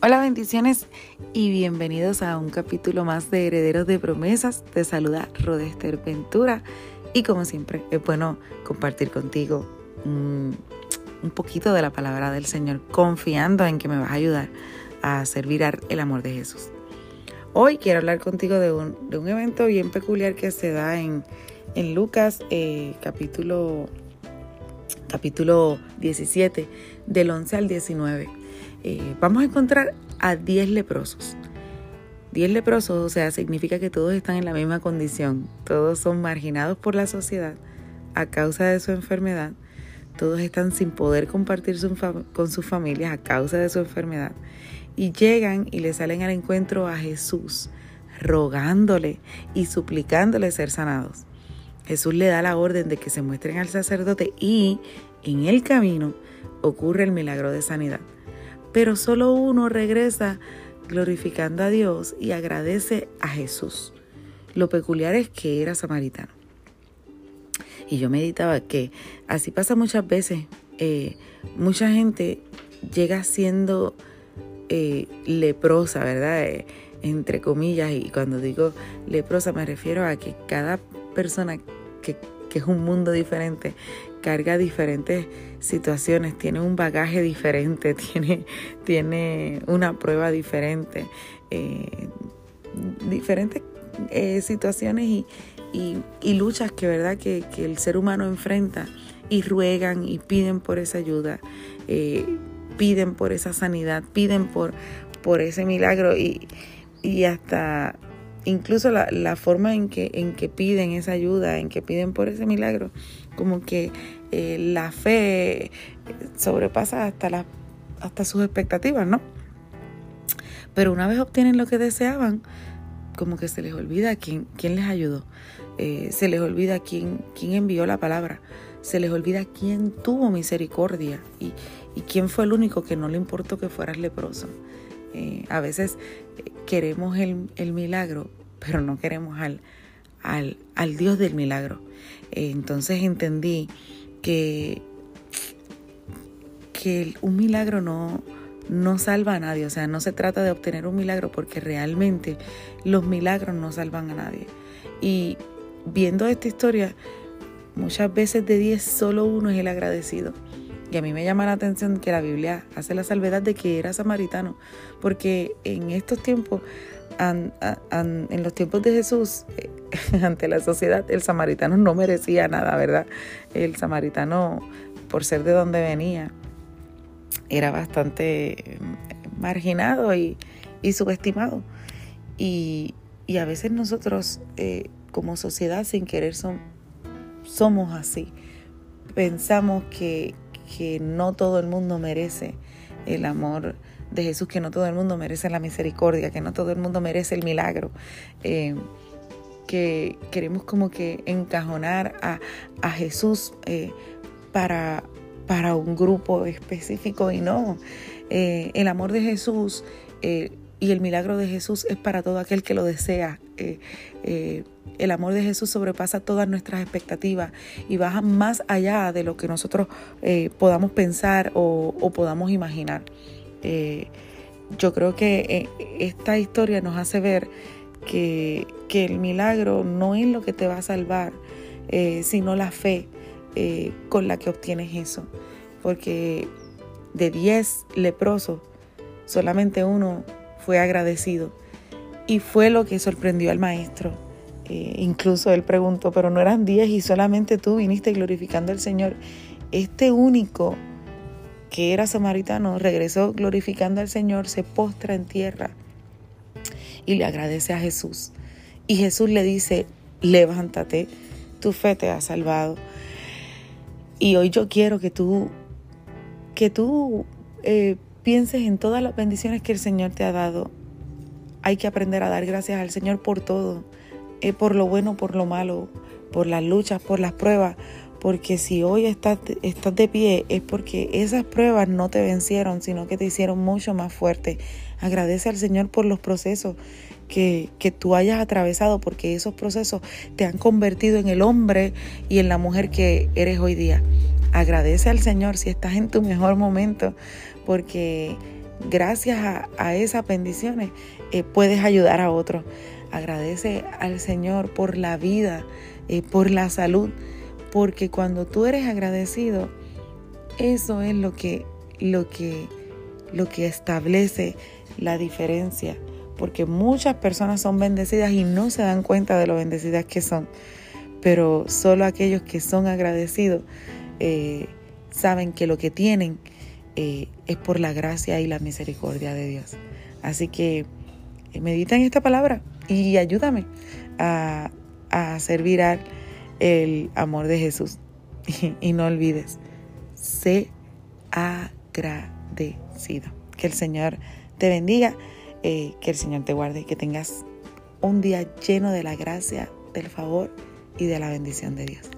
Hola bendiciones y bienvenidos a un capítulo más de Herederos de Promesas. Te saluda Rodester Ventura y como siempre es bueno compartir contigo un, poquito de la palabra del Señor, confiando en que me vas a ayudar a servir el amor de Jesús. Hoy quiero hablar contigo de un, evento bien peculiar que se da en, Lucas eh, capítulo, capítulo 17 del 11 al 19 eh, vamos a encontrar a 10 leprosos. 10 leprosos, o sea, significa que todos están en la misma condición, todos son marginados por la sociedad a causa de su enfermedad, todos están sin poder compartir con sus familias a causa de su enfermedad y llegan y le salen al encuentro a Jesús, rogándole y suplicándole ser sanados. Jesús le da la orden de que se muestren al sacerdote y en el camino ocurre el milagro de sanidad pero solo uno regresa glorificando a Dios y agradece a Jesús. Lo peculiar es que era samaritano. Y yo meditaba que así pasa muchas veces. Eh, mucha gente llega siendo eh, leprosa, ¿verdad? Eh, entre comillas, y cuando digo leprosa me refiero a que cada persona que, que es un mundo diferente carga diferentes situaciones, tiene un bagaje diferente, tiene, tiene una prueba diferente, eh, diferentes eh, situaciones y, y, luchas que, ¿verdad? Que, el ser humano enfrenta y ruegan y piden por esa ayuda, eh, piden por esa sanidad, piden por, por ese milagro y, y hasta incluso la, la, forma en que, en que piden esa ayuda, en que piden por ese milagro, como que eh, la fe sobrepasa hasta, hasta sus expectativas, ¿no? Pero una vez obtienen lo que deseaban, como que se les olvida quién, quién les ayudó, eh, se les olvida quién, quién envió la palabra, se les olvida quién tuvo misericordia y, quién fue el único que no le importó que fueras leproso. Eh, a veces queremos el, el, milagro, pero no queremos al, al, al Dios del milagro. entonces entendí que, que un milagro no, no salva a nadie. O sea, no se trata de obtener un milagro porque realmente los milagros no salvan a nadie. Y viendo esta historia, muchas veces de 10 solo uno es el agradecido. Y a mí me llama la atención que la Biblia hace la salvedad de que era samaritano, porque en estos tiempos, en los tiempos de Jesús, eh, ante la sociedad, el samaritano no merecía nada, ¿verdad? El samaritano, por ser de donde venía, era bastante mm, marginado y, subestimado. Y, a veces nosotros, eh, como sociedad, sin querer, son, somos así. Pensamos que, que no todo el mundo merece el amor de Jesús, que no todo el mundo merece la misericordia, que no todo el mundo merece el milagro. Eh, que queremos como que encajonar a, Jesús eh, para, para un grupo específico y no. Eh, el amor de Jesús y el milagro de Jesús es para todo aquel que lo desea. el amor de Jesús sobrepasa todas nuestras expectativas y baja más allá de lo que nosotros podamos pensar o, o podamos imaginar. yo creo que esta historia nos hace ver que, el milagro no es lo que te va a salvar, eh, sino la fe eh, con la que obtienes eso. Porque de 10 leprosos, solamente uno fue agradecido. Y fue lo que sorprendió al maestro. Eh, incluso él preguntó, pero no eran 10 y solamente tú viniste glorificando al Señor. Este único que era samaritano regresó glorificando al Señor, se postra en tierra y le agradece a Jesús. Y Jesús le dice, levántate, tu fe te ha salvado. Y hoy yo quiero que tú, que tú eh, pienses en todas las bendiciones que el Señor te ha dado. Hay que aprender a dar gracias al Señor por todo, eh, por lo bueno, por lo malo, por las luchas, por las pruebas, porque si hoy estás, estás de pie es porque esas pruebas no te vencieron, sino que te hicieron mucho más fuerte. Agradece al Señor por los procesos que, que, tú hayas atravesado, porque esos procesos te han convertido en el hombre y en la mujer que eres hoy día. Agradece al Señor si estás en tu mejor momento, porque gracias a, esas bendiciones eh, puedes ayudar a otros. Agradece al Señor por la vida, eh, por la salud, porque cuando tú eres agradecido, eso es lo que, lo que, lo que establece la diferencia, porque muchas personas son bendecidas y no se dan cuenta de lo bendecidas que son, pero solo aquellos que son agradecidos eh, saben que lo que tienen eh, es por la gracia y la misericordia de Dios. Así que eh, medita en esta palabra y ayúdame a, a servir al el amor de Jesús. y no olvides, sé agradecido. Que el Señor te bendiga, eh, que el Señor te guarde, que tengas un día lleno de la gracia, del favor y de la bendición de Dios.